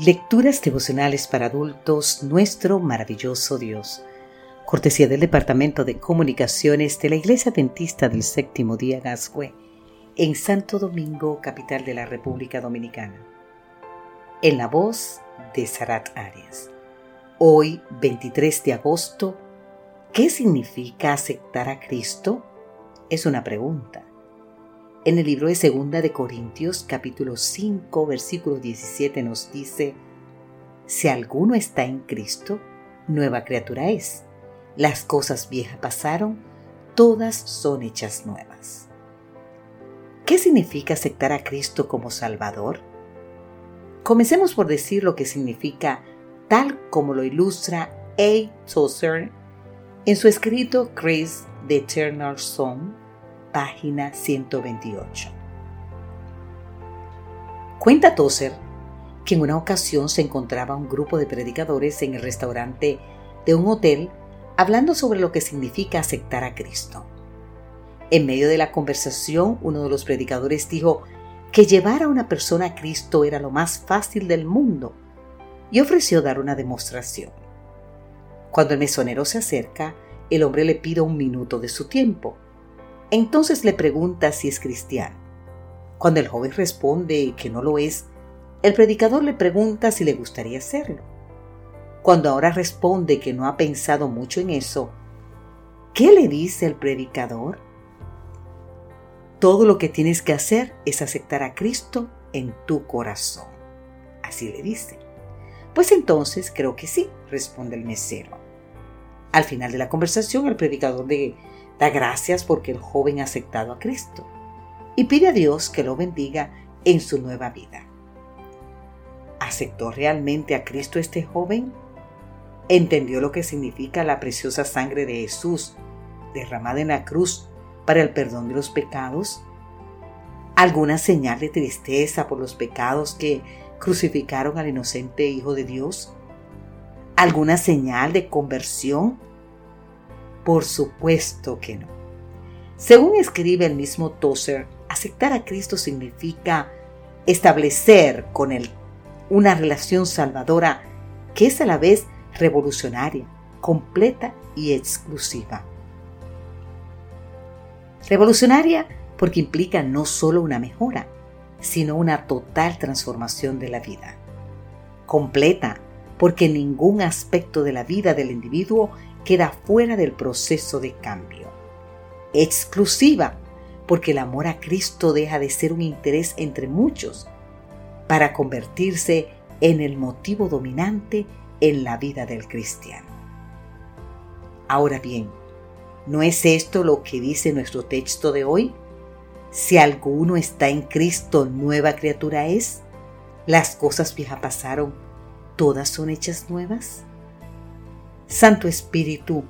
Lecturas devocionales para adultos, nuestro maravilloso Dios. Cortesía del Departamento de Comunicaciones de la Iglesia Adventista del Séptimo Día Gascue, en Santo Domingo, capital de la República Dominicana. En la voz de Sarat Arias. Hoy, 23 de agosto, ¿qué significa aceptar a Cristo? Es una pregunta. En el libro de Segunda de Corintios, capítulo 5, versículo 17 nos dice, Si alguno está en Cristo, nueva criatura es. Las cosas viejas pasaron, todas son hechas nuevas. ¿Qué significa aceptar a Cristo como Salvador? Comencemos por decir lo que significa tal como lo ilustra A. Tozer en su escrito Grace the Eternal Song página 128. Cuenta Tozer que en una ocasión se encontraba un grupo de predicadores en el restaurante de un hotel hablando sobre lo que significa aceptar a Cristo. En medio de la conversación, uno de los predicadores dijo que llevar a una persona a Cristo era lo más fácil del mundo y ofreció dar una demostración. Cuando el mesonero se acerca, el hombre le pide un minuto de su tiempo entonces le pregunta si es cristiano. Cuando el joven responde que no lo es, el predicador le pregunta si le gustaría hacerlo. Cuando ahora responde que no ha pensado mucho en eso, ¿qué le dice el predicador? Todo lo que tienes que hacer es aceptar a Cristo en tu corazón. Así le dice. Pues entonces creo que sí, responde el mesero. Al final de la conversación, el predicador de Da gracias porque el joven ha aceptado a Cristo y pide a Dios que lo bendiga en su nueva vida. ¿Aceptó realmente a Cristo este joven? ¿Entendió lo que significa la preciosa sangre de Jesús derramada en la cruz para el perdón de los pecados? ¿Alguna señal de tristeza por los pecados que crucificaron al inocente Hijo de Dios? ¿Alguna señal de conversión por supuesto que no. Según escribe el mismo Tozer, aceptar a Cristo significa establecer con Él una relación salvadora que es a la vez revolucionaria, completa y exclusiva. Revolucionaria porque implica no solo una mejora, sino una total transformación de la vida. Completa porque ningún aspecto de la vida del individuo queda fuera del proceso de cambio. Exclusiva, porque el amor a Cristo deja de ser un interés entre muchos para convertirse en el motivo dominante en la vida del cristiano. Ahora bien, ¿no es esto lo que dice nuestro texto de hoy? Si alguno está en Cristo, nueva criatura es. Las cosas viejas pasaron, todas son hechas nuevas. Santo Espíritu,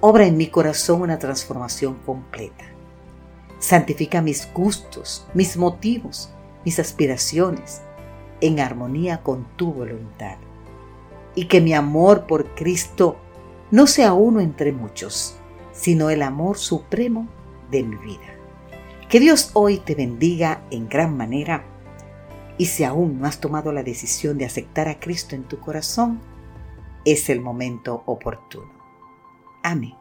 obra en mi corazón una transformación completa. Santifica mis gustos, mis motivos, mis aspiraciones, en armonía con tu voluntad. Y que mi amor por Cristo no sea uno entre muchos, sino el amor supremo de mi vida. Que Dios hoy te bendiga en gran manera y si aún no has tomado la decisión de aceptar a Cristo en tu corazón, es el momento oportuno. Amén.